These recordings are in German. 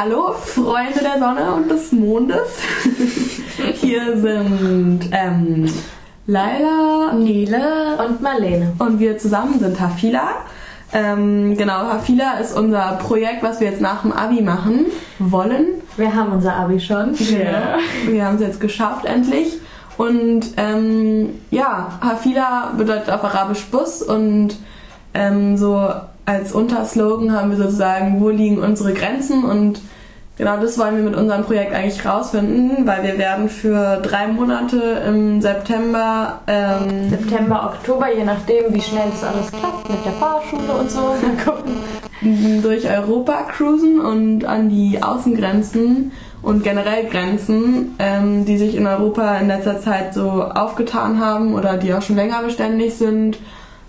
Hallo Freunde der Sonne und des Mondes. Hier sind ähm, Laila, Nele und Marlene. Und wir zusammen sind Hafila. Ähm, genau, Hafila ist unser Projekt, was wir jetzt nach dem Abi machen wollen. Wir haben unser Abi schon. Ja. Wir haben es jetzt geschafft endlich. Und ähm, ja, Hafila bedeutet auf Arabisch Bus und ähm, so als Unterslogan haben wir sozusagen, wo liegen unsere Grenzen und genau das wollen wir mit unserem Projekt eigentlich rausfinden, weil wir werden für drei Monate im September, ähm, September, Oktober, je nachdem, wie schnell das alles klappt mit der Fahrschule und so, mal gucken, durch Europa cruisen und an die Außengrenzen und generell Grenzen, ähm, die sich in Europa in letzter Zeit so aufgetan haben oder die auch schon länger beständig sind,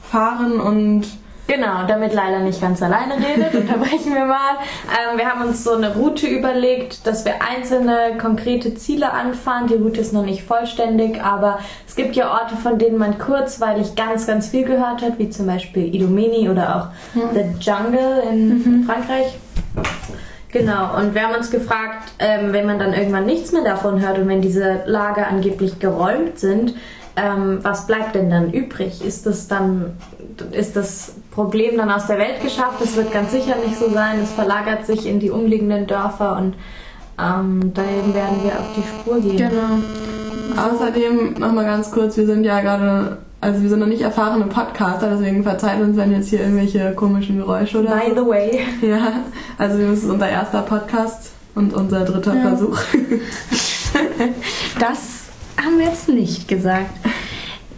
fahren und Genau, damit Leila nicht ganz alleine redet, unterbrechen wir mal. Ähm, wir haben uns so eine Route überlegt, dass wir einzelne konkrete Ziele anfahren. Die Route ist noch nicht vollständig, aber es gibt ja Orte, von denen man kurzweilig ganz, ganz viel gehört hat, wie zum Beispiel Idomeni oder auch mhm. The Jungle in mhm. Frankreich. Genau, und wir haben uns gefragt, ähm, wenn man dann irgendwann nichts mehr davon hört und wenn diese Lager angeblich geräumt sind, ähm, was bleibt denn dann übrig? Ist das dann, ist das Problem dann aus der Welt geschafft? Das wird ganz sicher nicht so sein. Es verlagert sich in die umliegenden Dörfer und ähm, dahin werden wir auf die Spur gehen. Genau. Außerdem nochmal ganz kurz, wir sind ja gerade, also wir sind noch nicht erfahrene Podcaster, deswegen verzeiht uns, wenn jetzt hier irgendwelche komischen Geräusche oder By the way. Ja, also das ist unser erster Podcast und unser dritter ja. Versuch. das haben wir jetzt nicht gesagt.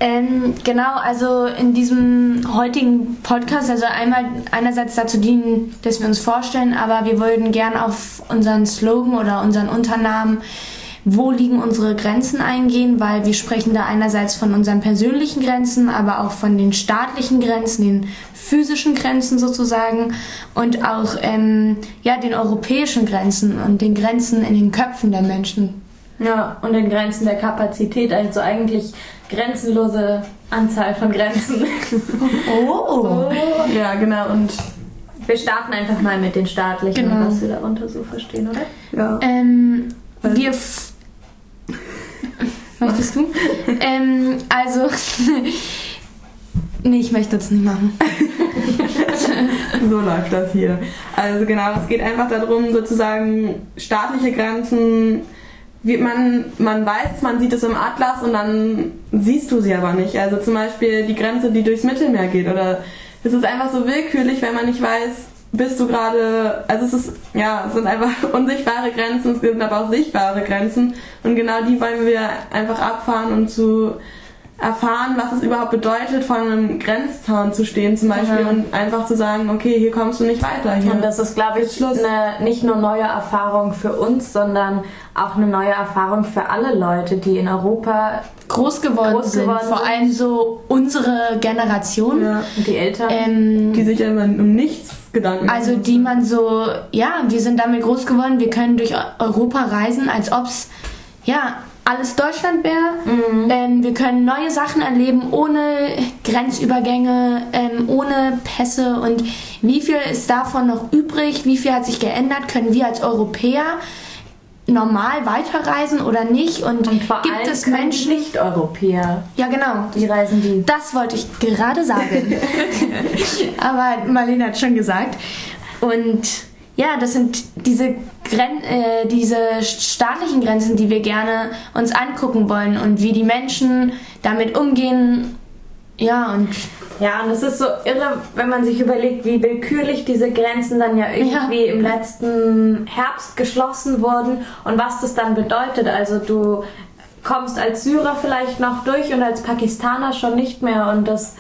Ähm, genau, also in diesem heutigen Podcast, also einmal einerseits dazu dienen, dass wir uns vorstellen, aber wir würden gern auf unseren Slogan oder unseren Unternamen wo liegen unsere Grenzen eingehen, weil wir sprechen da einerseits von unseren persönlichen Grenzen, aber auch von den staatlichen Grenzen, den physischen Grenzen sozusagen und auch ähm, ja, den europäischen Grenzen und den Grenzen in den Köpfen der Menschen. Ja, und den Grenzen der Kapazität, also eigentlich grenzenlose Anzahl von Grenzen. oh. oh. Ja, genau. Und wir starten einfach mal mit den staatlichen, genau. was wir darunter so verstehen, oder? Ja. Ähm, wir. Möchtest du? ähm, also. nee, ich möchte das nicht machen. so läuft das hier. Also genau, es geht einfach darum, sozusagen staatliche Grenzen wie man, man weiß, man sieht es im Atlas und dann siehst du sie aber nicht. Also zum Beispiel die Grenze, die durchs Mittelmeer geht. Oder es ist einfach so willkürlich, wenn man nicht weiß, bist du gerade, also es ist, ja, es sind einfach unsichtbare Grenzen, es gibt aber auch sichtbare Grenzen und genau die wollen wir einfach abfahren und zu erfahren, was es überhaupt bedeutet, vor einem Grenzzaun zu stehen zum Beispiel mhm. und einfach zu sagen, okay, hier kommst du nicht weiter. Hier und das ist, glaube ich, eine nicht nur neue Erfahrung für uns, sondern auch eine neue Erfahrung für alle Leute, die in Europa groß geworden, groß sind. Geworden vor allem so unsere Generation. Ja. Die Eltern. Ähm, die sich ja immer um nichts Gedanken Also die man so, ja, wir sind damit groß geworden, wir können durch Europa reisen, als ob es, ja, alles Deutschland wäre. Mhm. Ähm, wir können neue Sachen erleben ohne Grenzübergänge, ähm, ohne Pässe. Und wie viel ist davon noch übrig? Wie viel hat sich geändert? Können wir als Europäer normal weiterreisen oder nicht? Und, und gibt es Menschen nicht Europäer? Ja, genau. Die reisen die. Das wollte ich gerade sagen. Aber Marlene hat schon gesagt. Und ja, das sind diese, Gren äh, diese staatlichen Grenzen, die wir gerne uns angucken wollen und wie die Menschen damit umgehen. Ja, und. Ja, und es ist so irre, wenn man sich überlegt, wie willkürlich diese Grenzen dann ja irgendwie ja. im letzten Herbst geschlossen wurden und was das dann bedeutet. Also du kommst als Syrer vielleicht noch durch und als Pakistaner schon nicht mehr und das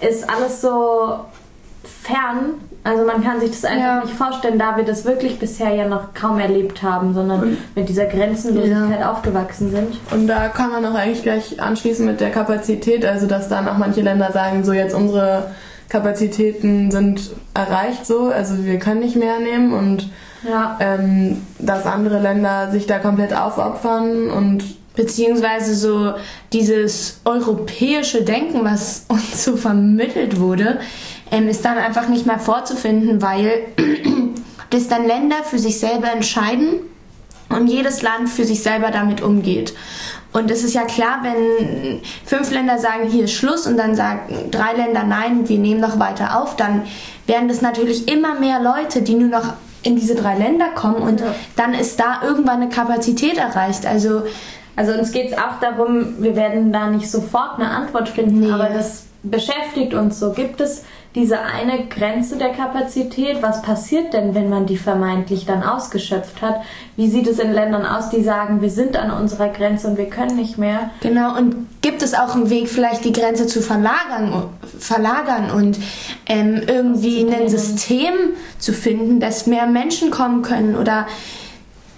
ist alles so fern also man kann sich das einfach ja. nicht vorstellen, da wir das wirklich bisher ja noch kaum erlebt haben, sondern und, mit dieser Grenzenlosigkeit ja. aufgewachsen sind. Und da kann man auch eigentlich gleich anschließen mit der Kapazität, also dass dann auch manche Länder sagen, so jetzt unsere Kapazitäten sind erreicht so, also wir können nicht mehr nehmen und ja. ähm, dass andere Länder sich da komplett aufopfern und beziehungsweise so dieses europäische Denken, was uns so vermittelt wurde, ähm, ist dann einfach nicht mehr vorzufinden, weil dass dann Länder für sich selber entscheiden und jedes Land für sich selber damit umgeht. Und es ist ja klar, wenn fünf Länder sagen, hier ist Schluss und dann sagen drei Länder, nein, wir nehmen noch weiter auf, dann werden das natürlich immer mehr Leute, die nur noch in diese drei Länder kommen und ja. dann ist da irgendwann eine Kapazität erreicht. Also, also uns geht es auch darum, wir werden da nicht sofort eine Antwort finden, nee. aber das beschäftigt uns so. Gibt es diese eine Grenze der Kapazität? Was passiert denn, wenn man die vermeintlich dann ausgeschöpft hat? Wie sieht es in Ländern aus, die sagen, wir sind an unserer Grenze und wir können nicht mehr? Genau, und gibt es auch einen Weg, vielleicht die Grenze zu verlagern, verlagern und ähm, irgendwie ein System zu finden, dass mehr Menschen kommen können oder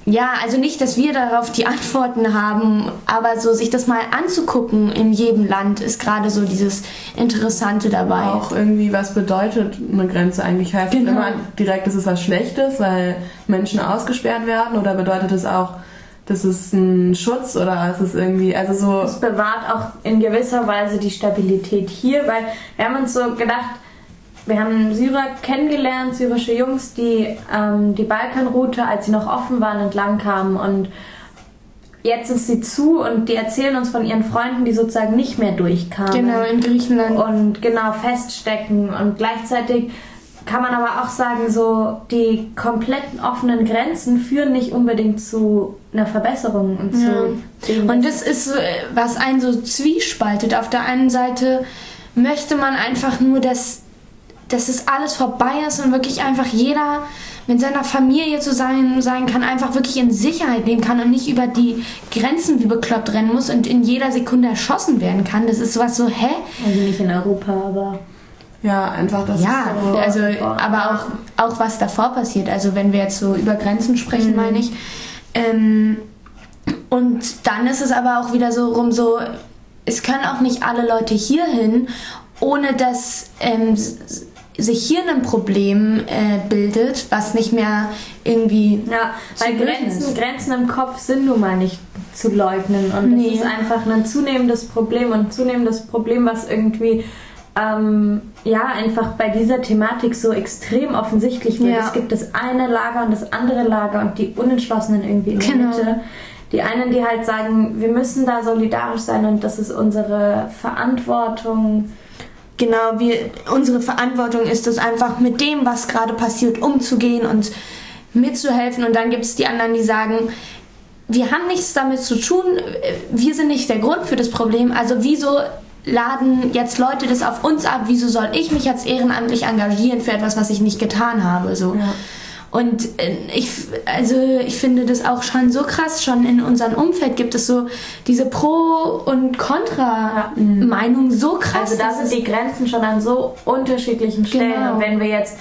ja, also nicht, dass wir darauf die Antworten haben, aber so sich das mal anzugucken in jedem Land ist gerade so dieses Interessante dabei. Auch irgendwie, was bedeutet eine Grenze eigentlich? Heißt genau. es immer direkt, dass es was Schlechtes, weil Menschen ausgesperrt werden? Oder bedeutet es auch, das ist ein Schutz oder ist es irgendwie, also so. Es bewahrt auch in gewisser Weise die Stabilität hier, weil wir haben uns so gedacht, wir haben Syrer kennengelernt, syrische Jungs, die ähm, die Balkanroute, als sie noch offen waren, entlang kamen und jetzt ist sie zu und die erzählen uns von ihren Freunden, die sozusagen nicht mehr durchkamen. Genau, in Griechenland. Und genau feststecken und gleichzeitig kann man aber auch sagen, so die kompletten offenen Grenzen führen nicht unbedingt zu einer Verbesserung und ja. zu Und das ist was einen so zwiespaltet. Auf der einen Seite möchte man einfach nur, dass dass es alles vorbei ist und wirklich einfach jeder mit seiner Familie zu sein, sein kann, einfach wirklich in Sicherheit leben kann und nicht über die Grenzen wie bekloppt rennen muss und in jeder Sekunde erschossen werden kann. Das ist sowas so, hä? Also nicht in Europa, aber. Ja, einfach das. Ja, so also, aber auch, auch was davor passiert. Also, wenn wir jetzt so über Grenzen sprechen, mhm. meine ich. Ähm, und dann ist es aber auch wieder so rum, so, es können auch nicht alle Leute hierhin, ohne dass ähm, sich hier ein Problem äh, bildet, was nicht mehr irgendwie. Ja, weil Grenzen, Grenzen im Kopf sind nun mal nicht zu leugnen. Und nee. das ist einfach ein zunehmendes Problem und zunehmendes Problem, was irgendwie ähm, ja einfach bei dieser Thematik so extrem offensichtlich wird. Ja. Es gibt das eine Lager und das andere Lager und die Unentschlossenen irgendwie in der genau. Mitte. Die einen, die halt sagen, wir müssen da solidarisch sein und das ist unsere Verantwortung genau, wir, unsere Verantwortung ist es einfach mit dem, was gerade passiert, umzugehen und mitzuhelfen. Und dann gibt es die anderen, die sagen, wir haben nichts damit zu tun, wir sind nicht der Grund für das Problem. Also wieso laden jetzt Leute das auf uns ab? Wieso soll ich mich jetzt ehrenamtlich engagieren für etwas, was ich nicht getan habe? So. Ja. Und äh, ich, also ich finde das auch schon so krass. Schon in unserem Umfeld gibt es so diese Pro- und Kontra-Meinung so krass. Also da sind die Grenzen schon an so unterschiedlichen Stellen. Genau. Und wenn wir jetzt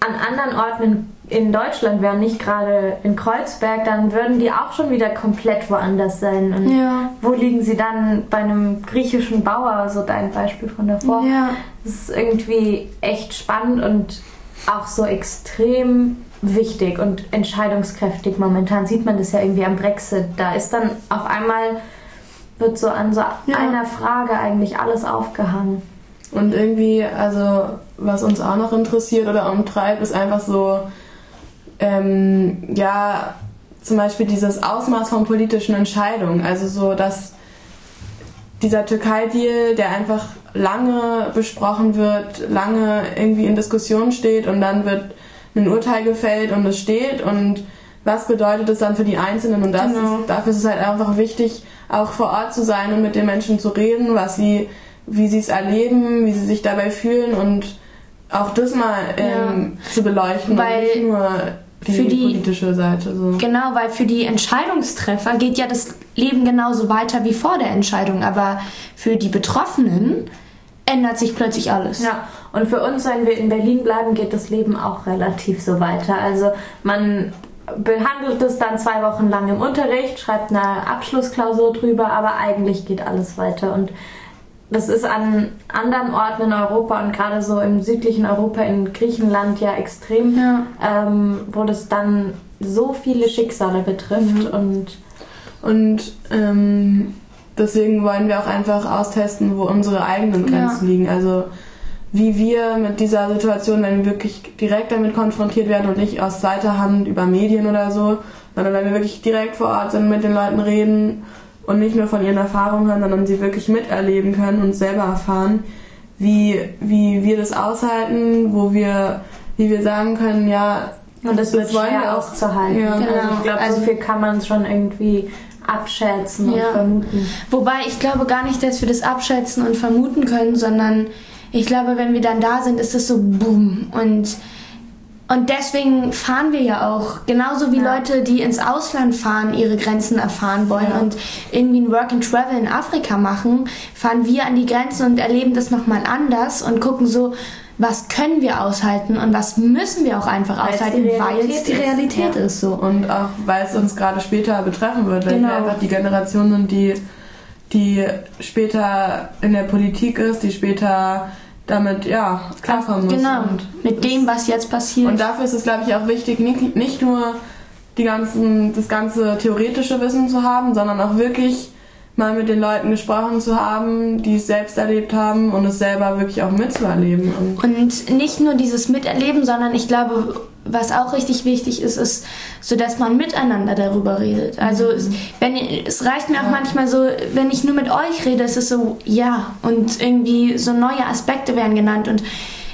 an anderen Orten in, in Deutschland wären, nicht gerade in Kreuzberg, dann würden die auch schon wieder komplett woanders sein. Und ja. wo liegen sie dann bei einem griechischen Bauer, so dein Beispiel von davor? Ja. Das ist irgendwie echt spannend und auch so extrem wichtig und entscheidungskräftig. Momentan sieht man das ja irgendwie am Brexit. Da ist dann auf einmal, wird so an so ja. einer Frage eigentlich alles aufgehangen. Und irgendwie, also was uns auch noch interessiert oder umtreibt, ist einfach so, ähm, ja, zum Beispiel dieses Ausmaß von politischen Entscheidungen. Also so, dass dieser Türkei-Deal, der einfach lange besprochen wird, lange irgendwie in Diskussion steht und dann wird ein Urteil gefällt und es steht und was bedeutet es dann für die Einzelnen und das genau. ist, dafür ist es halt einfach wichtig, auch vor Ort zu sein und mit den Menschen zu reden, was sie, wie sie es erleben, wie sie sich dabei fühlen und auch das mal ähm, ja. zu beleuchten Weil und nicht nur die, für die politische Seite. So. Genau, weil für die Entscheidungstreffer geht ja das Leben genauso weiter wie vor der Entscheidung, aber für die Betroffenen ändert sich plötzlich alles. Ja, und für uns, wenn wir in Berlin bleiben, geht das Leben auch relativ so weiter. Also man behandelt es dann zwei Wochen lang im Unterricht, schreibt eine Abschlussklausur drüber, aber eigentlich geht alles weiter. Und das ist an anderen Orten in Europa und gerade so im südlichen Europa, in Griechenland ja extrem, ja. Ähm, wo das dann so viele Schicksale betrifft mhm. und und ähm, deswegen wollen wir auch einfach austesten, wo unsere eigenen Grenzen ja. liegen. Also wie wir mit dieser Situation, wenn wir wirklich direkt damit konfrontiert werden und nicht aus zweiter Hand über Medien oder so, sondern wenn wir wirklich direkt vor Ort sind, mit den Leuten reden und nicht nur von ihren Erfahrungen hören, sondern sie wirklich miterleben können und selber erfahren, wie, wie wir das aushalten, wo wir, wie wir sagen können, ja, und das, das wird schwer auszuhalten. Ja. Genau. Also ich glaube, also so viel kann man schon irgendwie abschätzen ja. und vermuten. Wobei ich glaube gar nicht, dass wir das abschätzen und vermuten können, sondern ich glaube, wenn wir dann da sind, ist es so boom und und deswegen fahren wir ja auch, genauso wie ja. Leute, die ins Ausland fahren, ihre Grenzen erfahren wollen ja. und irgendwie ein Work and Travel in Afrika machen, fahren wir an die Grenzen und erleben das nochmal anders und gucken so, was können wir aushalten und was müssen wir auch einfach aushalten, weil es die Realität ist. ist. so. Und auch weil es uns gerade später betreffen wird, weil genau. wir einfach die Generation sind, die, die später in der Politik ist, die später damit ja klarkommen muss. Genau, und mit dem, was jetzt passiert. Und dafür ist es, glaube ich, auch wichtig, nicht, nicht nur die ganzen, das ganze theoretische Wissen zu haben, sondern auch wirklich mal mit den Leuten gesprochen zu haben, die es selbst erlebt haben und es selber wirklich auch mitzuerleben. Und, nicht nur dieses Miterleben, sondern ich glaube, was auch richtig wichtig ist, ist, so dass man miteinander darüber redet. Also wenn es reicht mir auch manchmal so, wenn ich nur mit euch rede, ist es so ja und irgendwie so neue Aspekte werden genannt und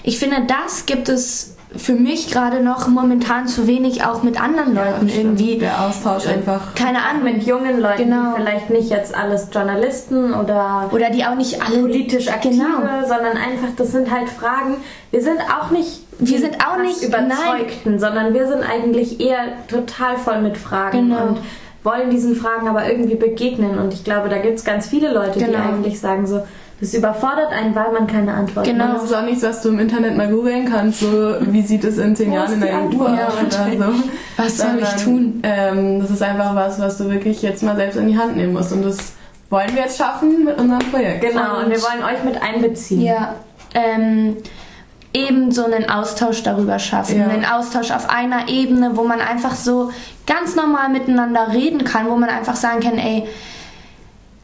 ich finde, das gibt es für mich gerade noch momentan zu wenig auch mit anderen Leuten ja, irgendwie. Der Austausch einfach. Keine Ahnung. Mit jungen Leuten, genau. die vielleicht nicht jetzt alles Journalisten oder. Oder die auch nicht alle. Politisch aktive, genau. sondern einfach, das sind halt Fragen. Wir sind auch nicht. Wir sind auch nicht Überzeugten, nein. sondern wir sind eigentlich eher total voll mit Fragen. Genau. Und wollen diesen Fragen aber irgendwie begegnen. Und ich glaube, da gibt es ganz viele Leute, genau. die eigentlich sagen so, das überfordert einen, weil man keine Antwort hat. Genau, das ist auch nichts, was du im Internet mal googeln kannst, so wie sieht es in zehn Jahren in der EU aus ja, oder so. Was soll ich tun? Ähm, das ist einfach was, was du wirklich jetzt mal selbst in die Hand nehmen musst und das wollen wir jetzt schaffen mit unserem Projekt. Genau, und, und wir wollen euch mit einbeziehen. Ja, ähm, eben so einen Austausch darüber schaffen, ja. einen Austausch auf einer Ebene, wo man einfach so ganz normal miteinander reden kann, wo man einfach sagen kann, ey,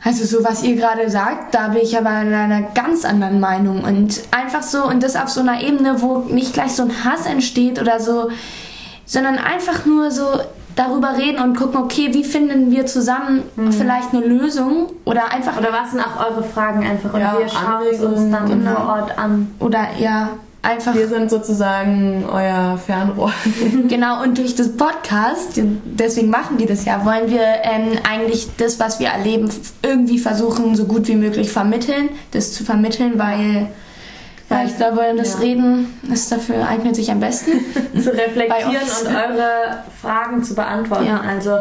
also so, was ihr gerade sagt, da bin ich aber in einer ganz anderen Meinung. Und einfach so, und das auf so einer Ebene, wo nicht gleich so ein Hass entsteht oder so, sondern einfach nur so darüber reden und gucken, okay, wie finden wir zusammen mhm. vielleicht eine Lösung oder einfach. Oder was sind auch eure Fragen einfach und ja, wir schauen es uns dann genau. vor Ort an. Oder ja, einfach. Wir sind sozusagen euer Fernrohr. genau, und durch das Podcast, deswegen machen wir das ja, wollen wir ähm, eigentlich das, was wir erleben, irgendwie versuchen, so gut wie möglich vermitteln, das zu vermitteln, weil. Ja, ich glaube, das ja. Reden ist dafür eignet sich am besten. zu reflektieren und eure Fragen zu beantworten. Ja. Also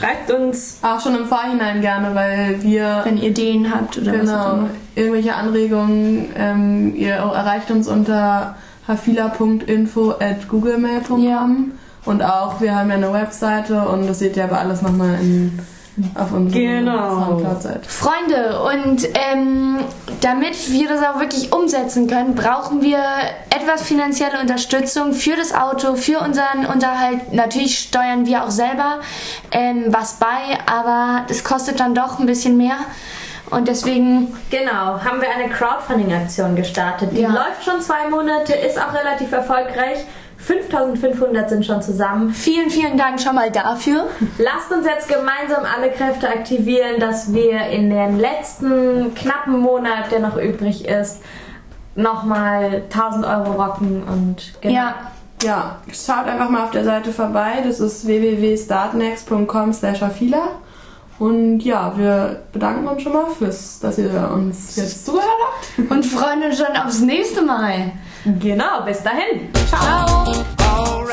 Schreibt uns. Auch schon im Vorhinein gerne, weil wir. Wenn ihr Ideen habt oder genau, was auch immer. Irgendwelche Anregungen. Ähm, ihr erreicht uns unter hafila.info at googlemail.com. Ja. Und auch, wir haben ja eine Webseite und das seht ihr aber alles nochmal in auf unserer genau. Soundcloud-Seite. Freunde, und ähm, damit wir das auch wirklich umsetzen können, brauchen wir etwas finanzielle Unterstützung für das Auto, für unseren Unterhalt. Natürlich steuern wir auch selber ähm, was bei, aber das kostet dann doch ein bisschen mehr. Und deswegen. Genau, haben wir eine Crowdfunding-Aktion gestartet. Die ja. läuft schon zwei Monate, ist auch relativ erfolgreich. 5500 sind schon zusammen. Vielen, vielen Dank schon mal dafür. Lasst uns jetzt gemeinsam alle Kräfte aktivieren, dass wir in den letzten knappen Monat, der noch übrig ist, nochmal 1000 Euro rocken und genau. Ja. Ja, schaut einfach mal auf der Seite vorbei. Das ist www.startnext.com slash und ja, wir bedanken uns schon mal fürs, dass ihr uns jetzt zugehört habt. Und freuen uns schon aufs nächste Mal. Genau, bis dahin. Ciao. Ciao.